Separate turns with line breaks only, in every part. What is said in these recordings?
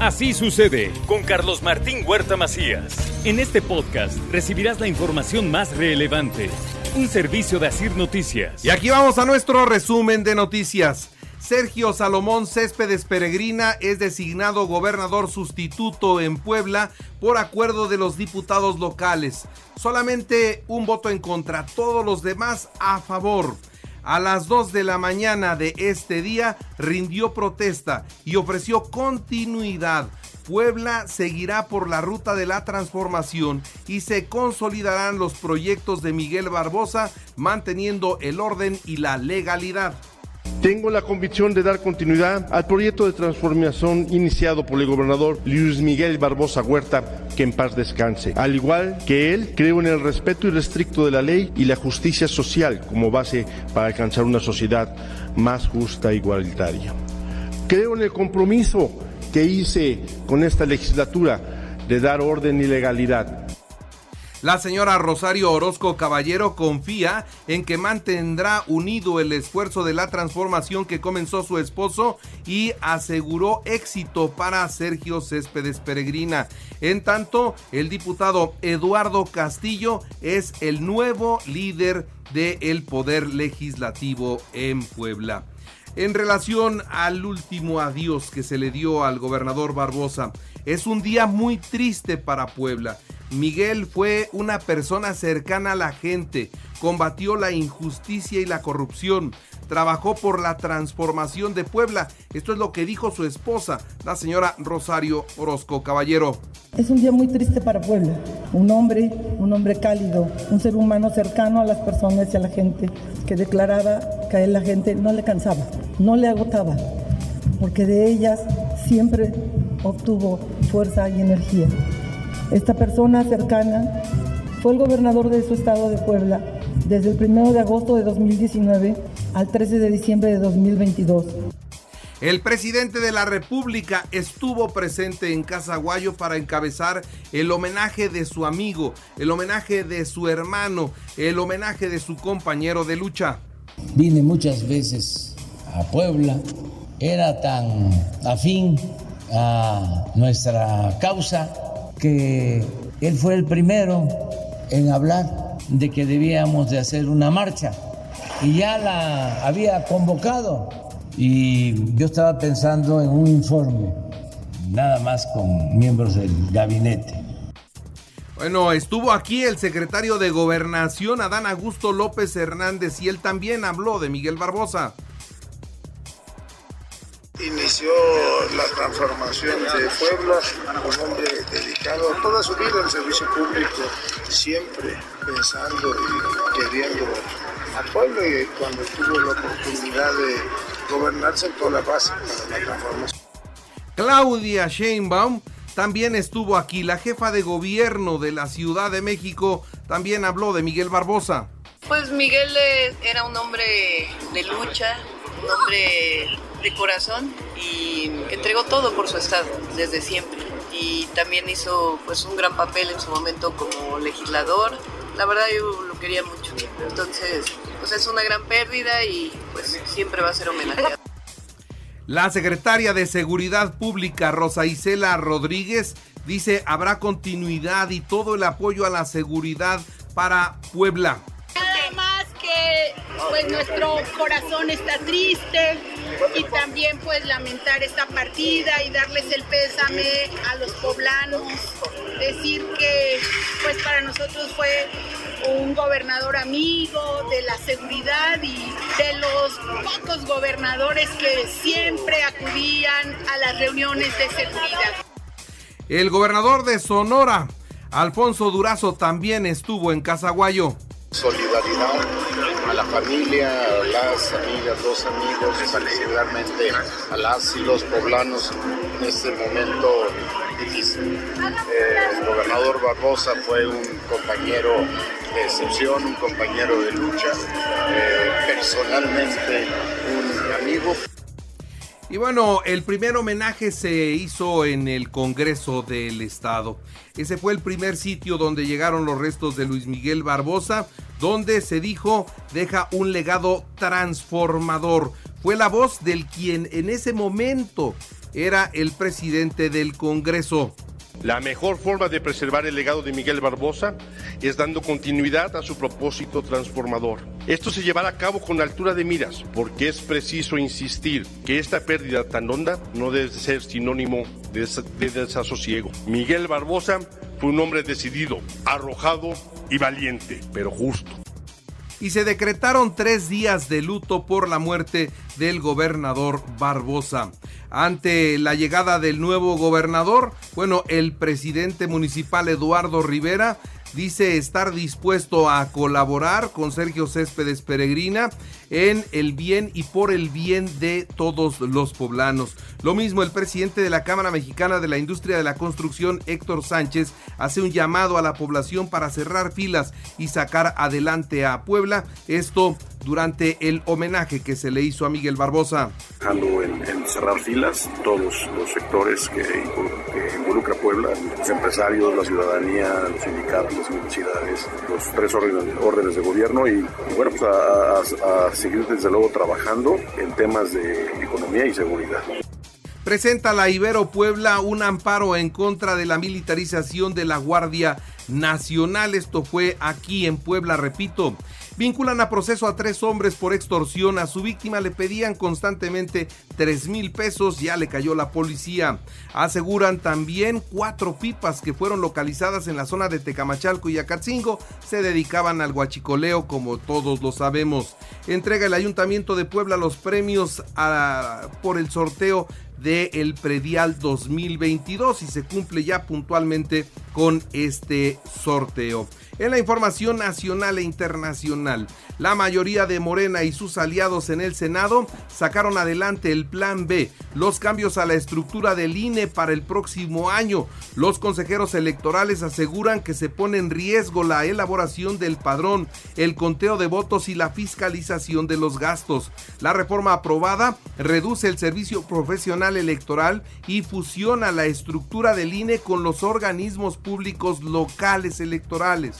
Así sucede con Carlos Martín Huerta Macías. En este podcast recibirás la información más relevante. Un servicio de Asir Noticias.
Y aquí vamos a nuestro resumen de noticias. Sergio Salomón Céspedes Peregrina es designado gobernador sustituto en Puebla por acuerdo de los diputados locales. Solamente un voto en contra, todos los demás a favor. A las 2 de la mañana de este día rindió protesta y ofreció continuidad. Puebla seguirá por la ruta de la transformación y se consolidarán los proyectos de Miguel Barbosa manteniendo el orden y la legalidad.
Tengo la convicción de dar continuidad al proyecto de transformación iniciado por el gobernador Luis Miguel Barbosa Huerta, que en paz descanse. Al igual que él, creo en el respeto irrestricto de la ley y la justicia social como base para alcanzar una sociedad más justa e igualitaria. Creo en el compromiso que hice con esta legislatura de dar orden y legalidad
la señora Rosario Orozco Caballero confía en que mantendrá unido el esfuerzo de la transformación que comenzó su esposo y aseguró éxito para Sergio Céspedes Peregrina. En tanto, el diputado Eduardo Castillo es el nuevo líder del Poder Legislativo en Puebla. En relación al último adiós que se le dio al gobernador Barbosa, es un día muy triste para Puebla. Miguel fue una persona cercana a la gente, combatió la injusticia y la corrupción, trabajó por la transformación de Puebla. Esto es lo que dijo su esposa, la señora Rosario Orozco Caballero.
Es un día muy triste para Puebla. Un hombre, un hombre cálido, un ser humano cercano a las personas y a la gente, que declaraba que a él la gente no le cansaba, no le agotaba, porque de ellas siempre obtuvo fuerza y energía. Esta persona cercana fue el gobernador de su estado de Puebla desde el 1 de agosto de 2019 al 13 de diciembre de 2022.
El presidente de la República estuvo presente en Casaguayo para encabezar el homenaje de su amigo, el homenaje de su hermano, el homenaje de su compañero de lucha.
Vine muchas veces a Puebla, era tan afín a nuestra causa que él fue el primero en hablar de que debíamos de hacer una marcha. Y ya la había convocado. Y yo estaba pensando en un informe, nada más con miembros del gabinete.
Bueno, estuvo aquí el secretario de Gobernación, Adán Augusto López Hernández, y él también habló de Miguel Barbosa
inició la transformación de Puebla, un hombre dedicado toda su vida al servicio público, siempre pensando y queriendo a Puebla y cuando tuvo la oportunidad de gobernar sentó la base para la transformación.
Claudia Sheinbaum también estuvo aquí, la jefa de gobierno de la Ciudad de México también habló de Miguel Barbosa.
Pues Miguel era un hombre de lucha, un hombre de corazón y entregó todo por su estado desde siempre y también hizo pues un gran papel en su momento como legislador. La verdad yo lo quería mucho. Entonces, pues es una gran pérdida y pues siempre va a ser homenajeado.
La secretaria de Seguridad Pública, Rosa Isela Rodríguez, dice habrá continuidad y todo el apoyo a la seguridad para Puebla
pues nuestro corazón está triste y también pues lamentar esta partida y darles el pésame a los poblanos, decir que pues para nosotros fue un gobernador amigo de la seguridad y de los pocos gobernadores que siempre acudían a las reuniones de seguridad.
El gobernador de Sonora, Alfonso Durazo, también estuvo en Casaguayo.
Solidaridad
la familia, las amigas, los amigos, particularmente a las y los poblanos en este momento difícil. Eh, el gobernador Barbosa fue un compañero de excepción, un compañero de lucha, eh, personalmente un amigo.
Y bueno, el primer homenaje se hizo en el Congreso del Estado. Ese fue el primer sitio donde llegaron los restos de Luis Miguel Barbosa, donde se dijo deja un legado transformador. Fue la voz del quien en ese momento era el presidente del Congreso.
La mejor forma de preservar el legado de Miguel Barbosa es dando continuidad a su propósito transformador. Esto se llevará a cabo con altura de miras, porque es preciso insistir que esta pérdida tan honda no debe ser sinónimo de, de desasosiego. Miguel Barbosa fue un hombre decidido, arrojado y valiente, pero justo
y se decretaron tres días de luto por la muerte del gobernador Barbosa. Ante la llegada del nuevo gobernador, bueno, el presidente municipal Eduardo Rivera dice estar dispuesto a colaborar con Sergio Céspedes Peregrina en el bien y por el bien de todos los poblanos. Lo mismo el presidente de la Cámara Mexicana de la Industria de la Construcción, Héctor Sánchez, hace un llamado a la población para cerrar filas y sacar adelante a Puebla. Esto durante el homenaje que se le hizo a Miguel Barbosa.
En, en cerrar filas todos los sectores que, que involucra Puebla, los empresarios, la ciudadanía, los sindicatos, las universidades, los tres órdenes, de gobierno y, bueno, pues a seguir desde luego trabajando en temas de economía y seguridad.
Presenta la Ibero Puebla un amparo en contra de la militarización de la Guardia Nacional. Esto fue aquí en Puebla, repito. Vinculan a proceso a tres hombres por extorsión. A su víctima le pedían constantemente tres mil pesos. Ya le cayó la policía. Aseguran también cuatro pipas que fueron localizadas en la zona de Tecamachalco y Acatzingo. Se dedicaban al guachicoleo, como todos lo sabemos. Entrega el Ayuntamiento de Puebla los premios por el sorteo del el predial 2022 y se cumple ya puntualmente con este sorteo. En la información nacional e internacional, la mayoría de Morena y sus aliados en el Senado sacaron adelante el Plan B, los cambios a la estructura del INE para el próximo año. Los consejeros electorales aseguran que se pone en riesgo la elaboración del padrón, el conteo de votos y la fiscalización de los gastos. La reforma aprobada reduce el servicio profesional electoral y fusiona la estructura del INE con los organismos locales electorales.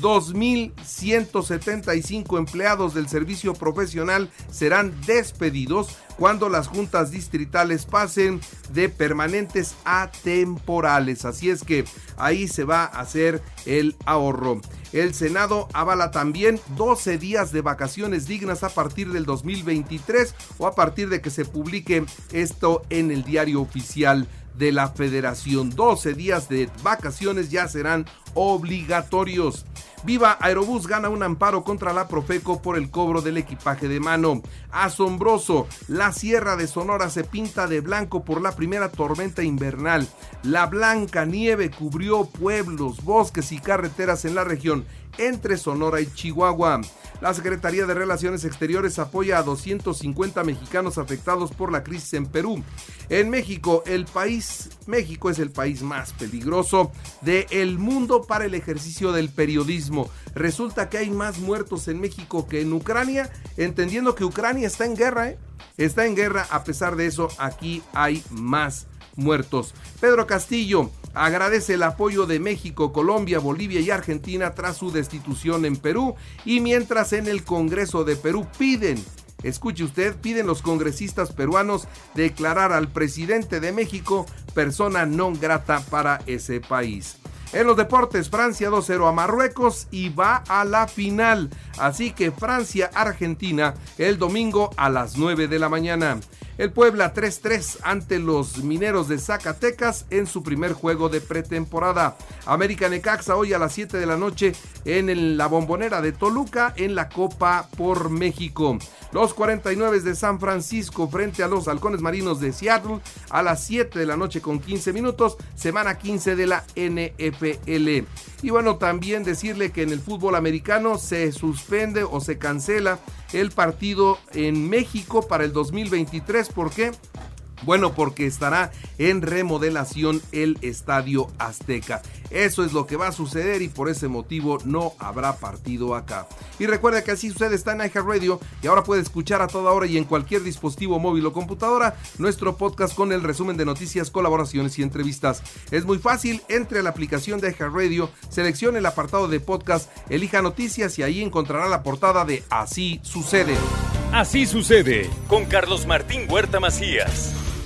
2.175 empleados del servicio profesional serán despedidos cuando las juntas distritales pasen de permanentes a temporales. Así es que ahí se va a hacer el ahorro. El Senado avala también 12 días de vacaciones dignas a partir del 2023 o a partir de que se publique esto en el diario oficial de la federación. 12 días de vacaciones ya serán obligatorios. Viva Aerobús gana un amparo contra la Profeco por el cobro del equipaje de mano. Asombroso, la Sierra de Sonora se pinta de blanco por la primera tormenta invernal. La blanca nieve cubrió pueblos, bosques y carreteras en la región entre Sonora y Chihuahua. La Secretaría de Relaciones Exteriores apoya a 250 mexicanos afectados por la crisis en Perú. En México, el país, México es el país más peligroso del mundo para el ejercicio del periodismo. Resulta que hay más muertos en México que en Ucrania, entendiendo que Ucrania está en guerra, ¿eh? Está en guerra, a pesar de eso, aquí hay más muertos. Pedro Castillo agradece el apoyo de México, Colombia, Bolivia y Argentina tras su destitución en Perú y mientras en el Congreso de Perú piden Escuche usted, piden los congresistas peruanos declarar al presidente de México persona non grata para ese país. En los deportes, Francia 2-0 a Marruecos y va a la final. Así que Francia-Argentina el domingo a las 9 de la mañana. El Puebla 3-3 ante los mineros de Zacatecas en su primer juego de pretemporada. América Necaxa hoy a las 7 de la noche en la bombonera de Toluca en la Copa por México. Los 49 de San Francisco frente a los Halcones Marinos de Seattle a las 7 de la noche con 15 minutos, semana 15 de la NFL. Y bueno, también decirle que en el fútbol americano se suspende o se cancela el partido en México para el 2023. ¿Por qué? Bueno, porque estará en remodelación el Estadio Azteca. Eso es lo que va a suceder y por ese motivo no habrá partido acá. Y recuerda que así sucede está en Radio y ahora puede escuchar a toda hora y en cualquier dispositivo móvil o computadora nuestro podcast con el resumen de noticias, colaboraciones y entrevistas. Es muy fácil, entre a la aplicación de Radio, seleccione el apartado de podcast, elija noticias y ahí encontrará la portada de Así sucede.
Así sucede con Carlos Martín Huerta Macías.